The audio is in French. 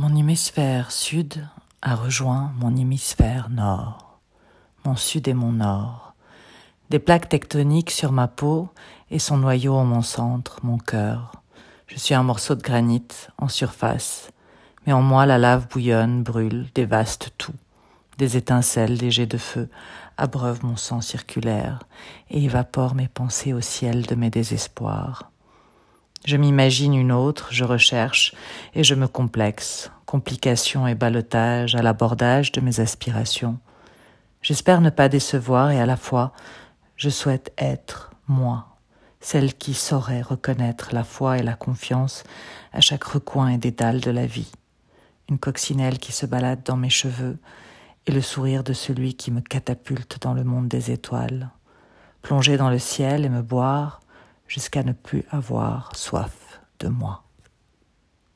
Mon hémisphère sud a rejoint mon hémisphère nord. Mon sud et mon nord. Des plaques tectoniques sur ma peau et son noyau en mon centre, mon cœur. Je suis un morceau de granit en surface, mais en moi la lave bouillonne, brûle, dévaste tout. Des étincelles, des jets de feu abreuvent mon sang circulaire et évaporent mes pensées au ciel de mes désespoirs. Je m'imagine une autre, je recherche et je me complexe, complication et balotage à l'abordage de mes aspirations. J'espère ne pas décevoir et à la fois je souhaite être moi, celle qui saurait reconnaître la foi et la confiance à chaque recoin et dédale de la vie, une coccinelle qui se balade dans mes cheveux et le sourire de celui qui me catapulte dans le monde des étoiles, plonger dans le ciel et me boire jusqu'à ne plus avoir soif de moi.